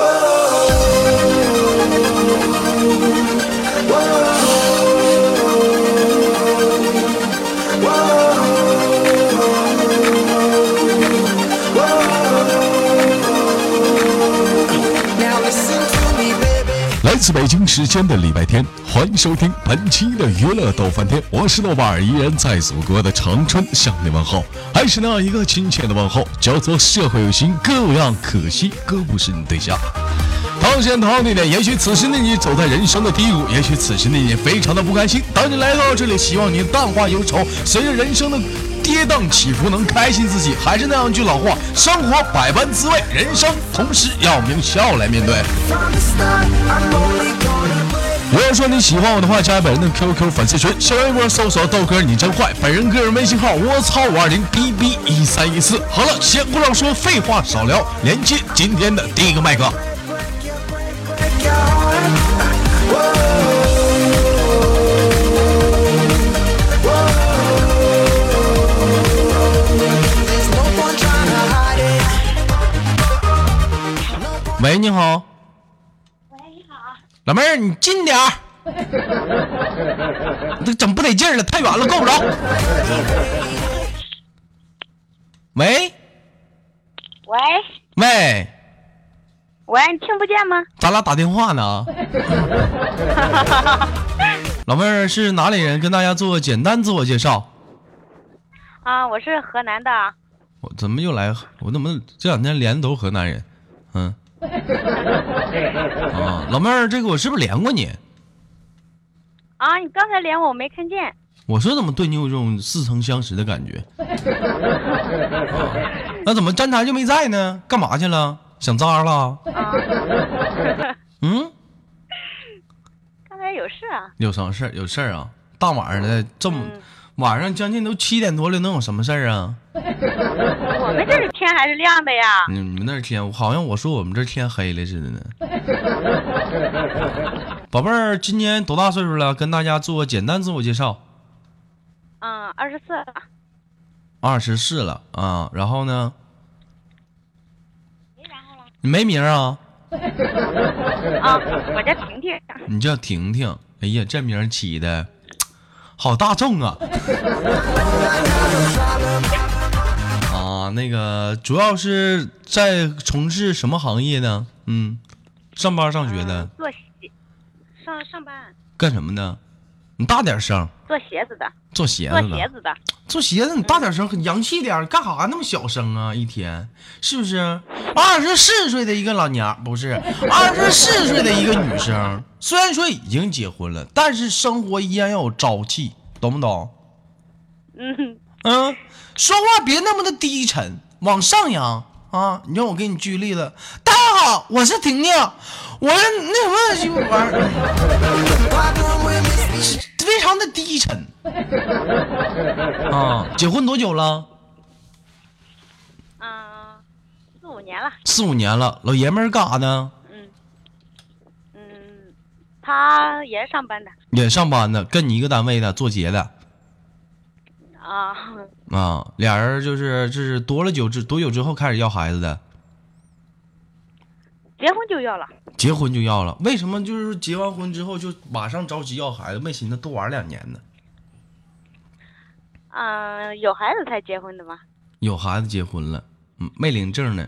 来自北京时间的礼拜天，欢迎收听本期的娱乐逗翻天，我是豆瓣儿，依然在祖国的长春向你问候，还是那一个亲切的问候，叫做社会有心哥有样，可惜哥不是你对象。同时间同地点，也许此时的你走在人生的低谷，也许此时的你非常的不开心。当你来到这里，希望你淡化忧愁，随着人生的跌宕起伏，能开心自己。还是那样一句老话，生活百般滋味，人生同时要用笑来面对。如果说你喜欢我的话，加本人的 QQ 粉丝群，小微博搜索豆哥你真坏，本人个人微信号我操五二零 bb 一三一四。好了，闲不少说，废话少聊，连接今天的第一个麦克。喂，你好，喂，你好，老妹儿，你近点儿，这整不得劲儿了，太远了，够不着。喂喂喂，喂，你听不见吗？咱俩打电话呢。老妹儿是哪里人？跟大家做个简单自我介绍。啊，我是河南的，我怎么又来？我怎么这两天连的都是河南人？嗯。啊，老妹儿，这个我是不是连过你？啊，你刚才连我，我没看见。我说怎么对你有这种似曾相识的感觉？啊 那怎么站台就没在呢？干嘛去了？想渣了？啊，嗯，刚才有事啊。有什么事儿？有事儿啊？大晚上的这么嗯晚上将近都七点多了，能有什么事儿啊？我们这里天还是亮的呀。你你们那儿天，好像我说我们这儿天黑了似的呢。宝贝儿，今年多大岁数了？跟大家做个简单自我介绍。嗯，二十四了。二十四了啊，然后呢？没然后了。你没名儿啊？啊，我叫婷婷。你叫婷婷。哎呀，这名起的好大众啊！啊，那个主要是在从事什么行业呢？嗯，上班上学的上上班干什么的？你大点声，做鞋子的，做鞋子的。鞋子的。做鞋子，你大点声，很洋气点儿，干啥那么小声啊？一天是不是？二十四岁的一个老娘，不是二十四岁的一个女生，虽然说已经结婚了，但是生活依然要有朝气，懂不懂？嗯，嗯，说话别那么的低沉，往上扬啊！你让我给你举个例子，大家好，我是婷婷，我是那什么玩意儿，非常的低沉啊！结婚多久了？啊，四五年了。四五年了，老爷们儿干啥呢？嗯，嗯，他也是上班的。也上班的，跟你一个单位的，做鞋的啊，啊。俩人就是这是多了久之多久之后开始要孩子的？结婚就要了。结婚就要了，为什么就是结完婚之后就马上着急要孩子，没寻思多玩两年呢？嗯，有孩子才结婚的吗？有孩子结婚了，嗯，没领证呢，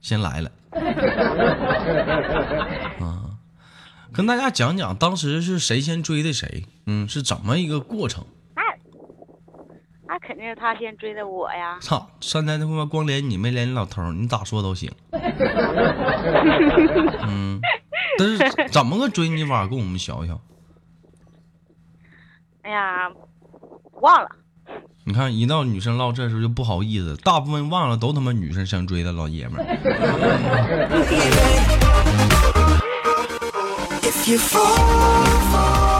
先来了。啊，跟大家讲讲当时是谁先追的谁，嗯，是怎么一个过程？那那肯定是他先追的我呀。操，刚才他妈光连你没连你老头儿，你咋说都行。嗯，但是怎么个追你法？跟我们学学。哎呀，忘了。你看，一到女生唠这时候就不好意思，大部分忘了都他妈女生想追的老爷们儿。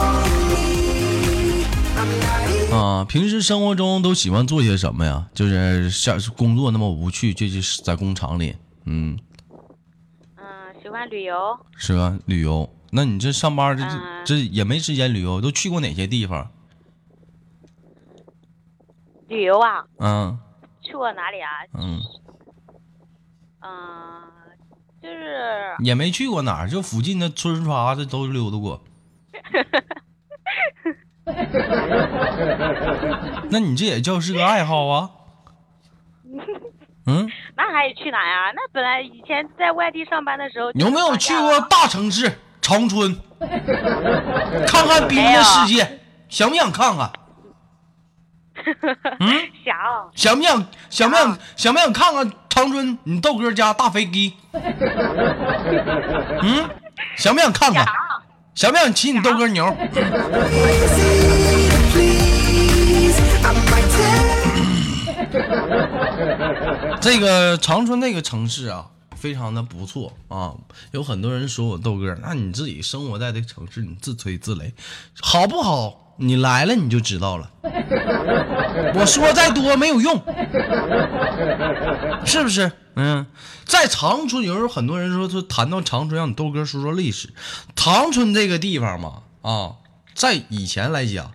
啊，平时生活中都喜欢做些什么呀？就是像工作那么无趣，就就是在工厂里，嗯，嗯，喜欢旅游。是吧？旅游。那你这上班这这嗯这也没时间旅游，都去过哪些地方？旅游啊，嗯去过哪里啊？嗯，嗯，就是也没去过哪儿，就附近的村啥的都溜达过。那你这也叫是个爱好啊？嗯，那还去哪呀？那本来以前在外地上班的时候，有没有去过大城市长春，看看冰的世界？想不想看看？嗯，想想不想想不想想不想看看长春你豆哥家大飞机？嗯，想不想看看？想不想骑你豆哥牛 这个长春那个城市啊，非常的不错啊。有很多人说我豆哥，那你自己生活在这个城市，你自吹自擂，好不好？你来了你就知道了。我说再多没有用，是不是？嗯，在长春，有时候很多人说说谈到长春，让你豆哥说说历史。长春这个地方嘛，啊，在以前来讲，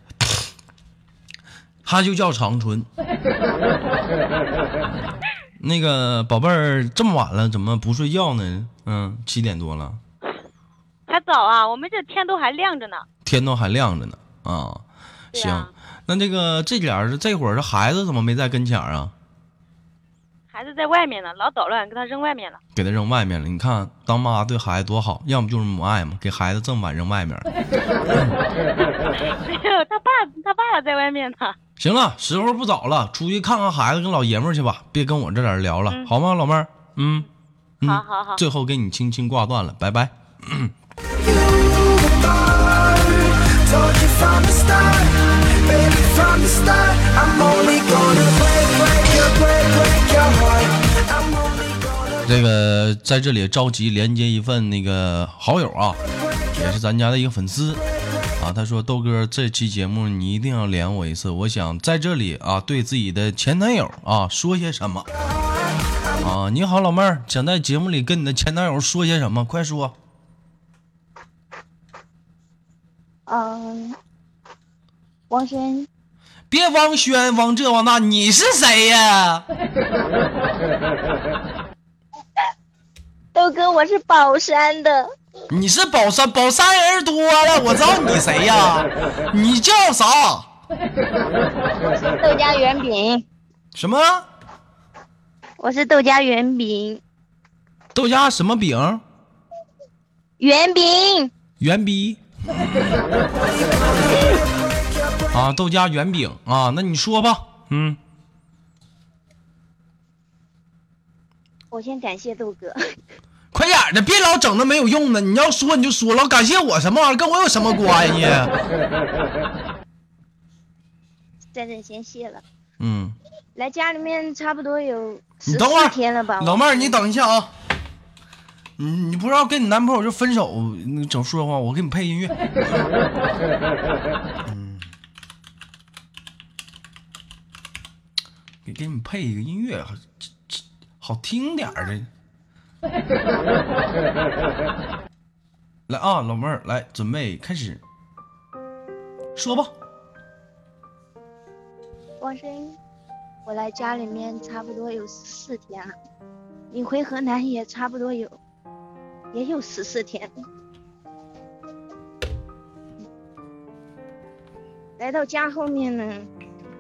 它就叫长春。那个宝贝儿，这么晚了怎么不睡觉呢？嗯，七点多了，还早啊，我们这天都还亮着呢。天都还亮着呢。啊，行，那这个这点儿这会儿这孩子怎么没在跟前儿啊？孩子在外面呢，老捣乱，给他扔外面了。给他扔外面了。你看当妈对孩子多好，要么就是母爱嘛，给孩子这么晚扔外面儿。没有，他爸他爸在外面呢。行了，时候不早了，出去看看孩子，跟老爷们去吧，别跟我这点儿聊了，好吗，老妹儿？嗯，嗯好好好最后给你轻轻挂断了，拜拜。这个在这里着急连接一份那个好友啊也是咱家的一个粉丝。啊他说豆哥这期节目你一定要连我一次我想在这里啊对自己的前男友啊说些什么。啊你好老妹儿想在节目里跟你的前男友说些什么快说。嗯王轩别汪轩，汪这汪那，你是谁呀？豆哥，我是宝山的，你是宝山，宝山人多了，我知道你谁呀？你叫啥？豆家圆饼，什么我是豆家圆饼，豆家什么饼？圆饼，圆逼。啊，豆家圆饼啊，那你说吧，嗯，我先感谢豆哥，快点儿的，别老整那没有用的。你要说你就说，老感谢我什么玩意儿，跟我有什么关系？在这先谢了。嗯，来家里面差不多有十你等会儿四天了吧？老妹儿，你等一下啊。你你不知道跟你男朋友就分手，那整说话，我给你配音乐。给给你们配一个音乐，好好听点儿的。来啊，老妹儿，来准备开始，说吧。王生，我来家里面差不多有十四天了，你回河南也差不多有，也有十四天。来到家后面呢，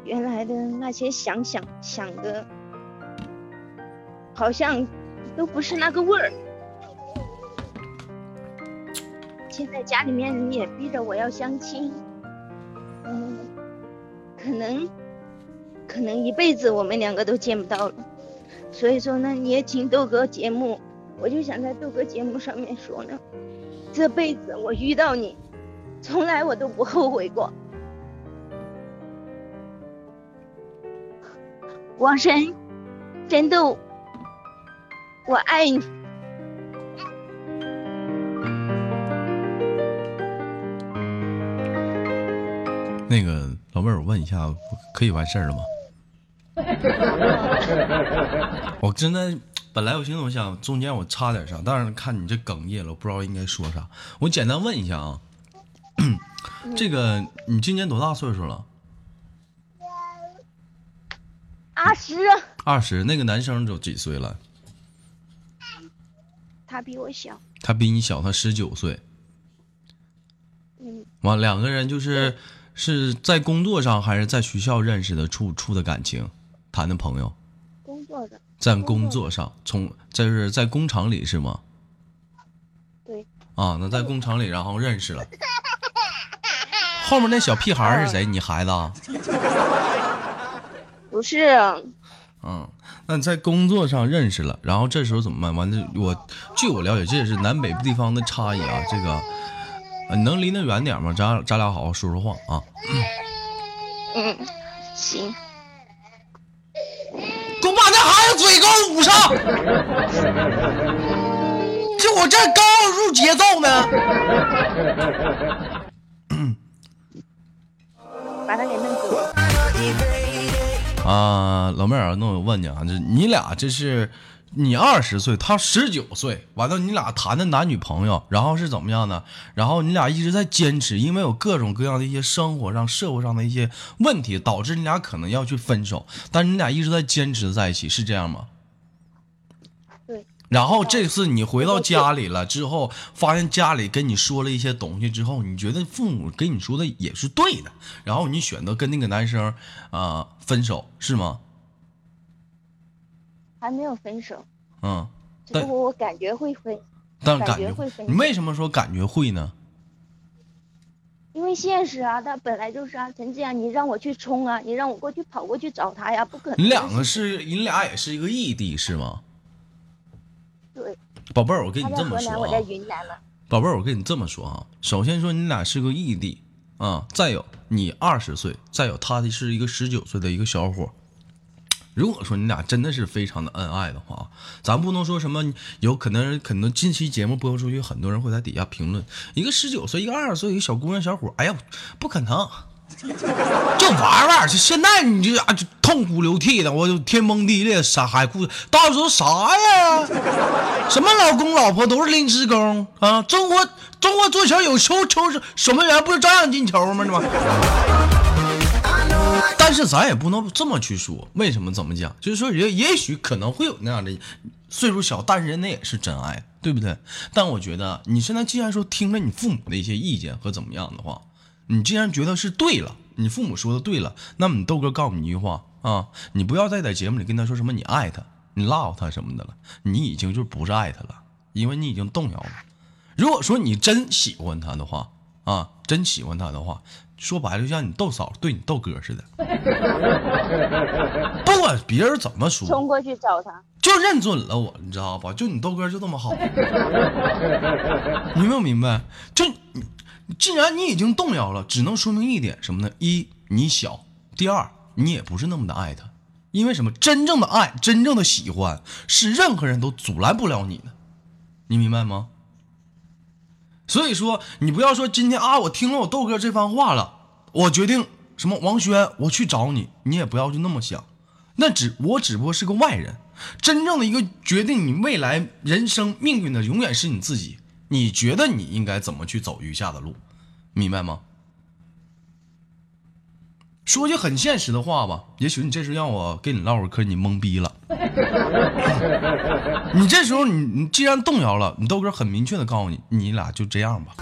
原来的那些想想想的，好像都不是那个味儿。现在家里面人也逼着我要相亲，嗯，可能可能一辈子我们两个都见不到了。所以说呢，你也听豆哥节目，我就想在豆哥节目上面说呢，这辈子我遇到你，从来我都不后悔过。王神，真豆，我爱你。那个老妹儿，我问一下，可以完事儿了吗？我真的本来我寻思我想中间我插点啥，但是看你这哽咽了，我不知道应该说啥。我简单问一下啊，这个你今年多大岁数了？二十，二十。那个男生都几岁了？他他比我小，他比你小，他十九岁。嗯，完，两个人就是是在工作上还是在学校认识的，处处的感情，谈的朋友，工作的，在工作上，从这是在工厂里是吗？对，啊，那在工厂里然后认识了。后面那小屁孩是谁？你孩子啊？不是，嗯，那你在工作上认识了，然后这时候怎么办？完了，我据我了解，这也是南北地方的差异啊。这个，呃你能离得远点吗？咱咱俩好好说说话啊。嗯，行，给我把那孩子嘴给我捂上！这我这刚要入节奏呢。把他给弄走。啊，老妹儿，那我问你啊，这你俩这是你二十岁，他十九岁，完了你俩谈的男女朋友，然后是怎么样呢？然后你俩一直在坚持，因为有各种各样的一些生活上、社会上的一些问题，导致你俩可能要去分手，但是你俩一直在坚持在一起，是这样吗？对。然后这次你回到家里了之后，发现家里跟你说了一些东西之后，你觉得父母跟你说的也是对的，然后你选择跟那个男生啊、分手，是吗？还没有分手，嗯，只但不过我感觉会分，但感觉觉会分你为什么说感觉会呢？因为现实啊，他本来就是啊，陈志阳，你让我去冲啊，你让我过去跑过去找他呀，不可能。你两个是你俩也是一个异地是吗？对，宝贝儿，我跟你这么说啊，云南了。宝贝儿，我跟你这么说啊，首先说你俩是个异地啊，再有你二十岁，再有他的是一个十九岁的一个小伙。如果说你俩真的是非常的恩爱的话，咱不能说什么有可能可能近期节目播出去，很多人会在底下评论一个十九岁，一个二十岁，一个小姑娘小伙，哎呀，不可能，就玩玩就。现在你这啊，就痛哭流涕的，我就天崩地裂，山海枯，到时候啥呀？什么老公老婆都是临时工啊！中国中国足球有球球守门员不是照样进球吗？这吗？但是咱也不能这么去说，为什么怎么讲？就是说也也许可能会有那样的岁数小，但是人家也是真爱，对不对？但我觉得你现在既然说听了你父母的一些意见和怎么样的话，你既然觉得是对了，你父母说的对了，那么你豆哥告诉你一句话啊，你不要再在节目里跟他说什么你爱他，你 love 他什么的了，你已经就不是爱他了，因为你已经动摇了。如果说你真喜欢他的话啊，真喜欢他的话，说白了就像你豆嫂对你豆哥似的，不管别人怎么说，冲过去找他，就认准了我，你知道吧？就你豆哥就这么好，你明不明白？就你，既然你已经动摇了，只能说明一点什么呢？一，你小；第二，你也不是那么的爱他，因为什么？真正的爱，真正的喜欢，是任何人都阻拦不了你的，你明白吗？所以说，你不要说今天啊，我听了我豆哥这番话了，我决定什么王轩，我去找你，你也不要就那么想，那只我只不过是个外人，真正的一个决定你未来人生命运的，永远是你自己。你觉得你应该怎么去走余下的路，明白吗？说句很现实的话吧，也许你这时候让我跟你唠会嗑，你懵逼了。你这时候你你既然动摇了，你豆哥很明确的告诉你，你俩就这样吧。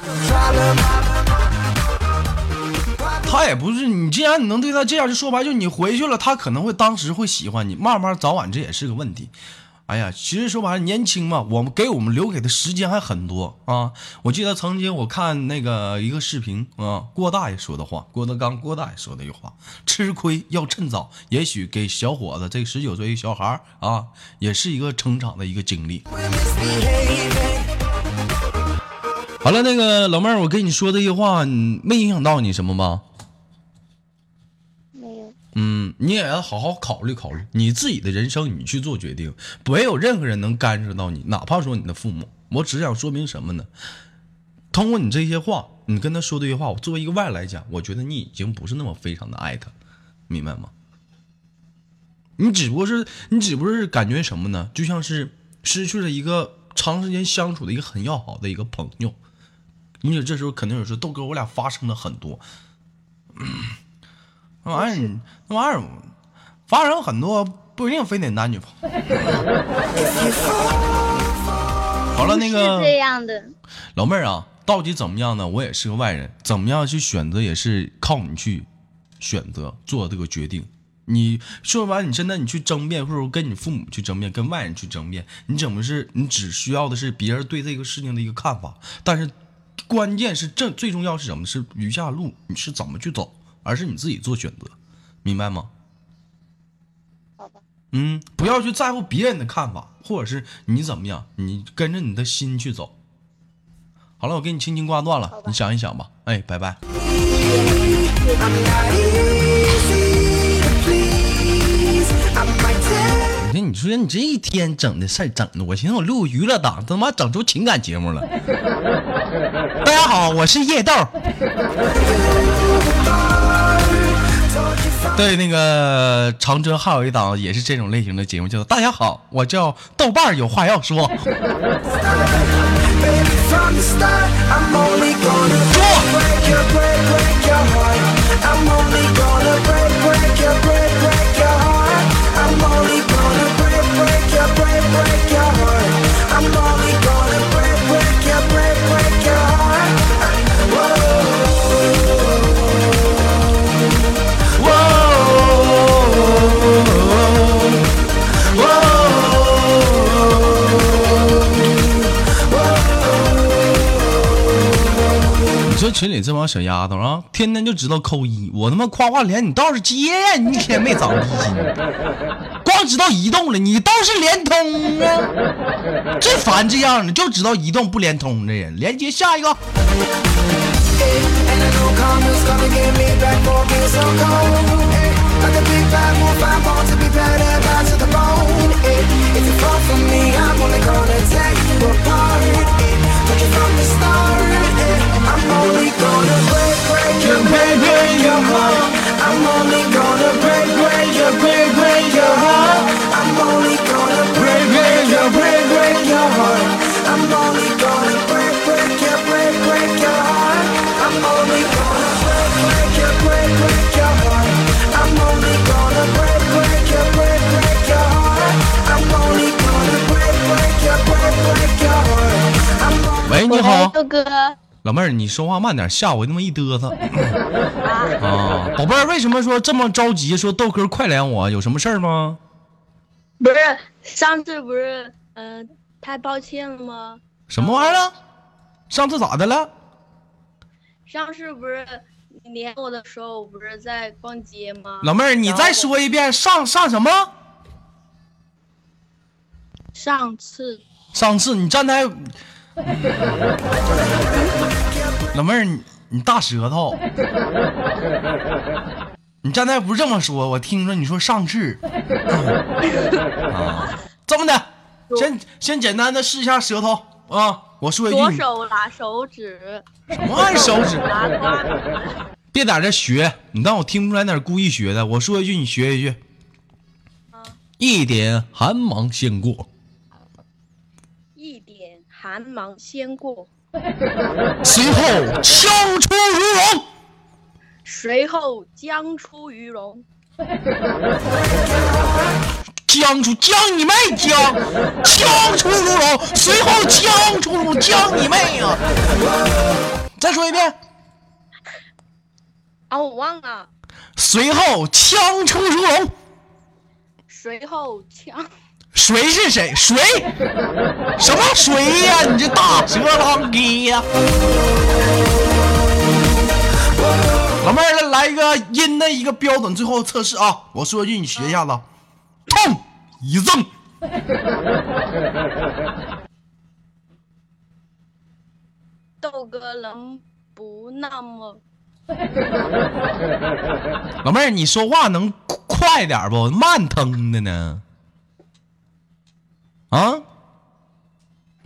他也不是你，既然你能对他这样，就说白，就你回去了，他可能会当时会喜欢你，慢慢早晚这也是个问题。哎呀，其实说白了，年轻嘛，我们给我们留给的时间还很多啊。我记得曾经我看那个一个视频啊，郭大爷说的话，郭德纲郭大爷说的一句话：吃亏要趁早。也许给小伙子这十九岁一小孩啊，也是一个成长的一个经历。好了，那个老妹儿，我跟你说这些话，没影响到你什么吗？嗯，你也要好好考虑考虑你自己的人生，你去做决定，没有任何人能干涉到你，哪怕说你的父母。我只想说明什么呢？通过你这些话，你跟他说这些话，我作为一个外来讲，我觉得你已经不是那么非常的爱他，明白吗？你只不过是你只不过是感觉什么呢？就像是失去了一个长时间相处的一个很要好的一个朋友。你说这时候肯定有说豆哥，我俩发生了很多，那玩意儿，那玩意儿发生很多不一定非得男女朋友。好了，那个这样的，老妹儿啊，到底怎么样呢？我也是个外人，怎么样去选择也是靠你去选择做这个决定。你说完，你现在你去争辩，或者说跟你父母去争辩，跟外人去争辩，你怎么是？你只需要的是别人对这个事情的一个看法，但是关键是这最重要是什么？是余下路你是怎么去走，而是你自己做选择，明白吗？好吧，嗯，不要去在乎别人的看法，或者是你怎么样，你跟着你的心去走。好了，我给你轻轻挂断了你想一想吧。哎，拜拜。你说，你这一天整的事儿整的，我寻思我录娱乐档，他妈整出情感节目了。大家好，我是叶豆。对，那个长春还有一档也是这种类型的节目，叫做《大家好，我叫豆瓣儿有话要说》。Baby, 群里这帮小丫头啊，天天就知道扣一，我他妈夸夸连你倒是接呀，你一天没长记性，光知道移动了，你倒是联通啊！最烦这样的，就知道移动不联通的人，连接下一个。喂，你好，豆哥，老妹儿，你说话慢点，吓我那么一嘚瑟。啊，宝贝儿，为什么说这么着急？说豆哥快连我，有什么事儿吗？不是上次不是嗯、呃太抱歉了吗？什么玩意儿啊？上次咋的了？上次不是你连我的时候，我不是在逛街吗？老妹儿，你再说一遍，上上什么？上次上次你站台，老妹儿，你你大舌头，你站台不是这么说，我听说你说上次，啊，这么的，先先简单的试一下舌头啊，我说一句，左手拿手指，什么玩意手指？别在这学，你当我听不出来那是故意学的。我说一句，你学一句。一点寒芒先过，寒芒先过，随后枪出如龙。随后将出于龙。将出将你妹将，枪出如龙，随后枪出如龙，将你妹呀、再说一遍，啊，我忘了。随后枪出如龙。随后枪，谁是谁？谁？什么谁呀、你这大舌浪鸡呀、老妹儿，来来一个音的一个标准，最后测试啊！我说一句，你学一下子。痛！一赠。豆哥能不那么老妹儿，你说话能快点不？慢腾的呢？啊？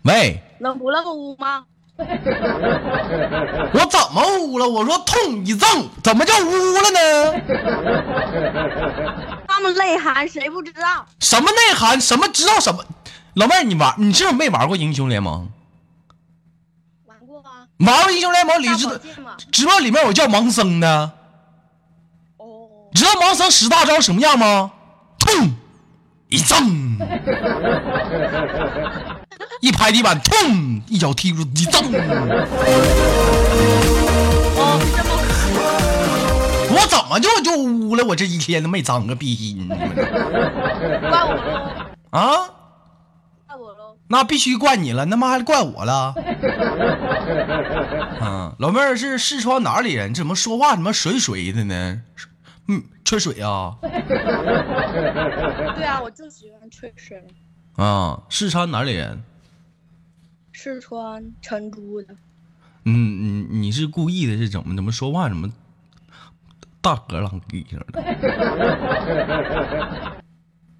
喂，能不那么污吗？我怎么污了？我说痛一赠，怎么叫污了呢？他们内涵谁不知道？什么内涵？什么知道什么？老妹儿，你玩你是不是没玩过英雄联盟？玩过啊，玩过英雄联盟里知道。知道里面有叫盲僧的，哦，知道盲僧使大招什么样吗？砰！一赠。一拍地板，砰，一脚踢出去，噌。哦，这么我怎么就就污了？我这一天都没长个逼心怪我喽，啊！怪我喽。那必须怪你了，他妈还怪我了。嗯，老妹儿是四川哪里人？怎么说话怎么水水的呢？嗯，缺水啊？对啊，我就喜欢吹水。啊，四川哪里人？四川成都的，嗯，你你是故意的？是怎么怎么说话怎么大河浪地似的？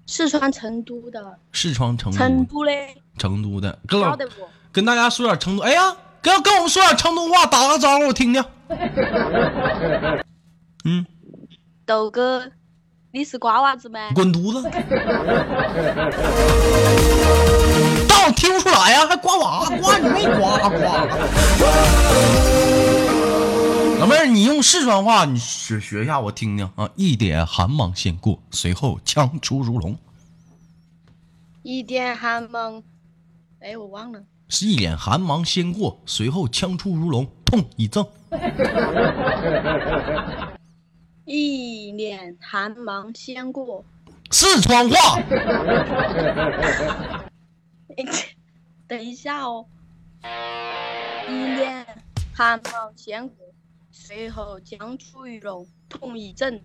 四川成都的，四川成都成都都嘞，成都的，跟老晓得不？跟大家说点成都。哎呀，跟跟我们说点成都话，打个招呼我听听。嗯，豆哥，你是瓜娃子吗？滚犊子！但我听不出来呀，还瓜娃瓜，你没瓜瓜。老妹儿，你用四川话，你学学一下，我听听啊。一点寒芒先过，随后枪出如龙。一点寒芒，哎，我忘了。是一脸寒芒先过，随后枪出如龙，痛一正。一脸寒芒先过，四川话，等一下哦。一脸寒芒先过，随后将出于龙，痛一阵。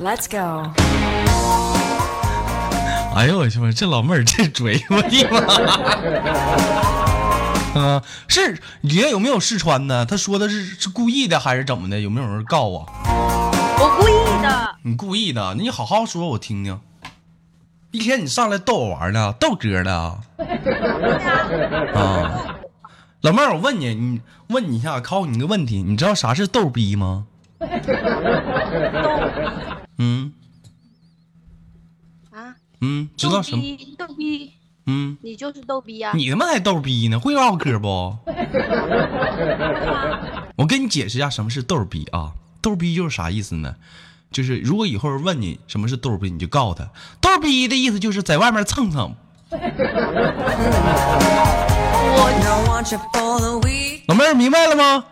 Let's go. 哎呦我去妈，这老妹儿这嘴，我的妈！啊，是爷有没有试穿呢？他说的是是故意的还是怎么的？有没有人告我？我故意的，你故意的，你好好说，我听听。一天你上来逗我玩呢，逗哥呢？啊，老妹儿，我问你，你问你一下，考你个问题，你知道啥是逗逼吗？嗯啊，嗯，知道什么？逗逼，嗯，你就是逗逼啊！你他妈才逗逼呢，会唠嗑不？我跟你解释一下什么是逗逼啊？逗逼就是啥意思呢？就是如果以后问你什么是逗逼，你就告诉他，逗逼的意思就是在外面蹭蹭。老妹儿明白了吗？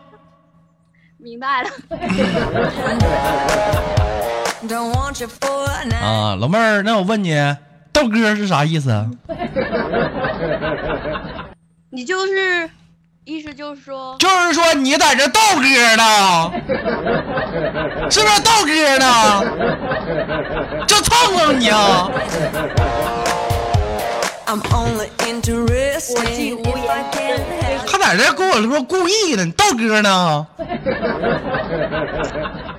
明白了.啊，老妹儿，那我问你，逗哥是啥意思？啊你就是，意思就是说，就是说你在这逗哥呢，是不是逗哥呢？就蹭蹭你啊我既无言还在这跟我说故意的，你逗哥呢？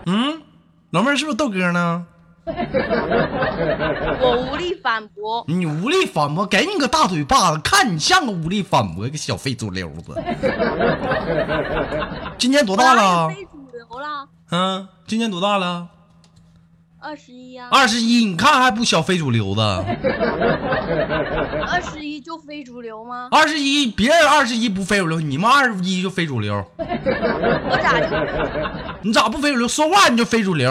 嗯，老妹儿是不是逗哥呢？我无力反驳。你无力反驳，给你个大嘴巴子，看你像个无力反驳个小非主流子。今年多大了嗯，今年多大了？二十一呀，二十一，你看还不小非主流子？二十一就非主流吗？二十一，别人二十一不非主流，你们二十一就非主流。我咋就你咋不非主流？说话你就非主流。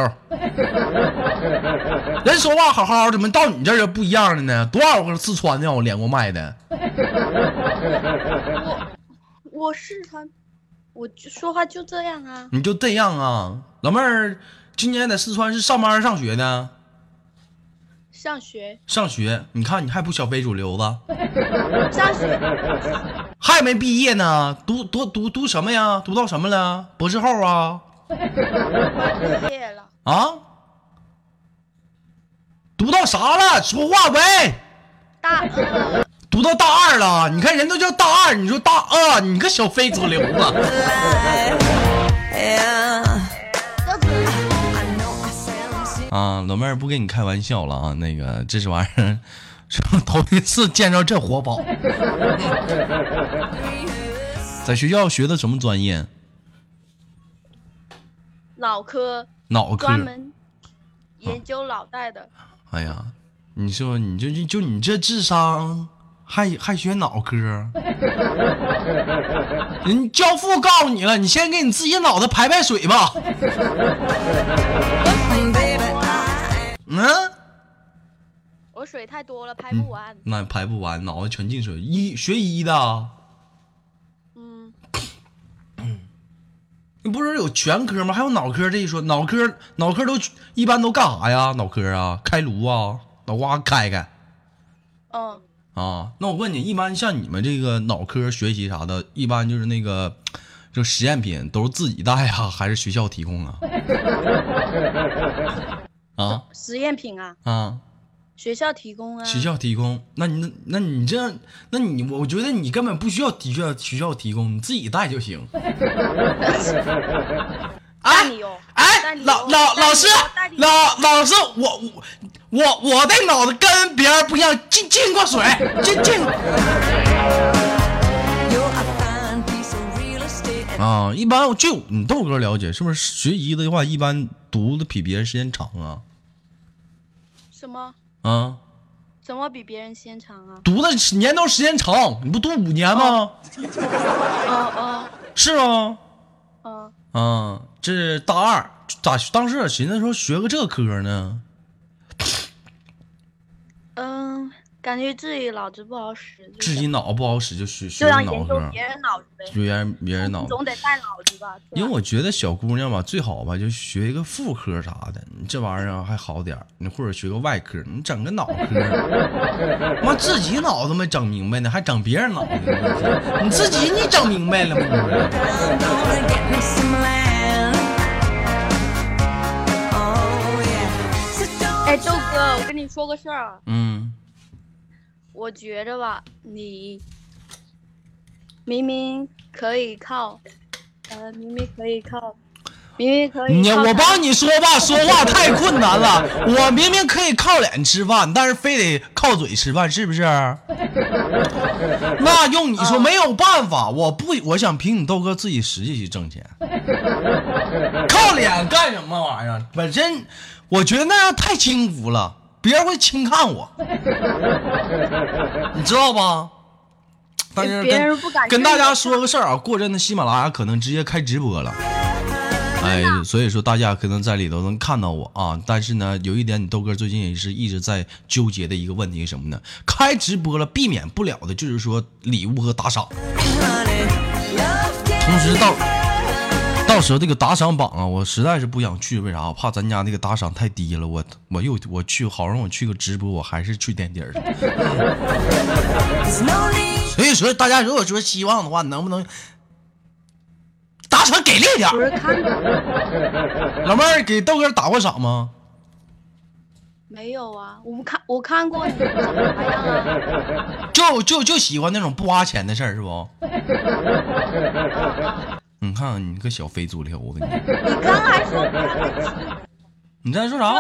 人说话好好的，怎么到你这儿就不一样了呢？多少个四川的让我连过麦的？我我是他，我就说话就这样啊。你就这样啊？老妹儿，今年在四川是上班上学呢？上学上学，你看你还不小非主流子，上学，还没毕业呢，读读读读什么呀？读到什么了？博士后啊？毕业了，啊？读到啥了？说话喂！大二读到大二了，你看人都叫大二，你说大二，你个小非主流子！啊，老妹儿不跟你开玩笑了啊，那个这是玩意儿，是头一次见着这活宝。在学校学的什么专业？脑科脑科。专门研究脑袋的，哎呀，你说你就就就你这智商，还还学脑科？人教父告诉你了，你先给你自己脑袋排排水吧。嗯，水太多了，排嗯不完。那拍不完，脑子全进水。医学医的啊，嗯，你不是有全科吗？还有脑科这一说，脑科脑科都一般都干啥呀？脑科啊，开颅啊，脑瓜开开嗯，啊。那我问你，一般像你们这个脑科学习啥的，一般就是那个就实验品都是自己带啊，还是学校提供啊？啊实验品啊，啊！学校提供啊。学校提供，那你那那你这样，那你我觉得你根本不需要学校学校提供，你自己带就行。哎带，你老老老师老老师，我我我我的脑子跟别人不一样，进进过水，进进啊。一般就你豆哥了解，是不是学医的话，一般读的比别人时间长啊？什么？啊，怎么比别人时间长啊？读的年头时间长，你不读五年吗？嗯嗯 是吗？嗯，啊，这是大二，咋当时寻思说学个这科呢？嗯，感觉自己脑子不好使，就自己脑不好使就学学别人脑子呗，学别人别人脑子总得带脑子吧？吧因为我觉得小姑娘吧，最好吧就学一个妇科啥的，你这玩意儿还好点儿你或者学个外科，你整个脑科，妈自己脑子没整明白呢，还整别人脑子呢，你自己你整明白了吗？Oh 哎，豆哥，我跟你说个事儿，嗯，我觉着吧，你明明可以靠，呃，明明可以靠，明明可以你我帮你说话，说话太困难了。我明明可以靠脸吃饭，但是非得靠嘴吃饭，是不是？那用你说没有办法，我不，我想凭你豆哥自己实际去挣钱。靠脸干什么玩意儿？本身我觉得那样太轻浮了，别人会轻看我，你知道吧？但是跟跟大家说个事儿啊，过阵子喜马拉雅可能直接开直播了。哎，所以说大家可能在里头能看到我啊，但是呢，有一点你豆哥最近也是一直在纠结的一个问题是什么呢？开直播了，避免不了的就是说礼物和打赏同时到 到时候这个打赏榜啊，我实在是不想去，为啥？我怕咱家那个打赏太低了，我我又我去，好让我去个直播，我还是去垫底儿。所以说，大家如果说希望的话，能不能打赏给力点老妹儿给豆哥打过赏吗？没有啊？我不看，我看过你怎么样啊？就就就喜欢那种不花钱的事儿，是不？你看看你个小非主流子，你你刚还说不要太轻，你在说啥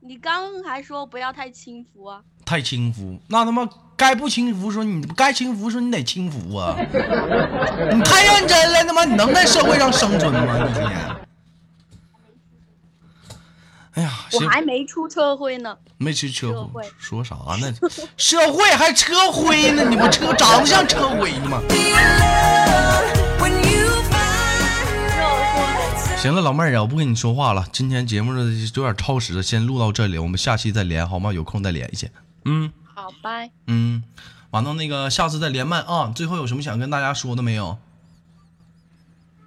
你刚还说不要太轻浮啊？太轻浮，那他妈该不轻浮说你该轻浮说你得轻浮啊！你太认真了，他妈你能在社会上生存吗？你今天。哎呀，我还没出车祸呢。没出车社灰会，说啥呢？社会还车灰呢？你不车长得像车灰吗？行了，老妹儿啊，我不跟你说话了。今天节目呢有点超时了，先录到这里，我们下期再连好吗？有空再联系。嗯好，拜。嗯，完了那个下次再连麦啊。最后有什么想跟大家说的没有？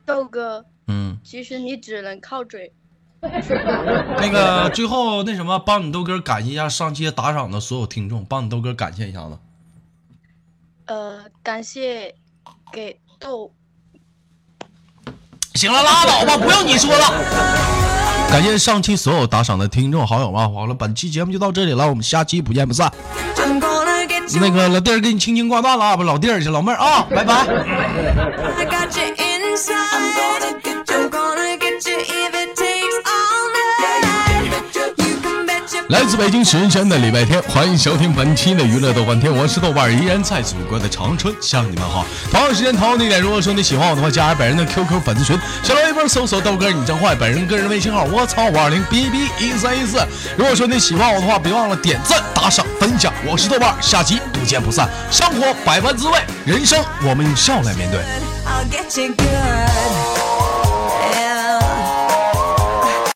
豆哥，嗯，其实你只能靠嘴。那个最后那什么，帮你豆哥感谢一下上期打赏的所有听众，帮你豆哥感谢一下子。呃，感谢给豆行了，拉倒吧，不用你说了。感谢上期所有打赏的听众好友们，好了，本期节目就到这里了，我们下期不见不散。那个老弟儿给你轻轻挂断了啊，不老弟儿去，老妹儿啊，拜拜。来自北京时间的礼拜天，欢迎收听本期的娱乐豆瓣天，我是豆瓣，依然在祖国的长春向你们好。同样时间同样地点，如果说你喜欢我的话，加入本人的 QQ 粉丝群，小微博搜索豆哥你真坏，本人个人微信号我操五二零 B B 一三一四。如果说你喜欢我的话，别忘了点赞、打赏、分享。我是豆瓣，下期不见不散。生活百般滋味，人生我们用笑来面对。I'll get you good.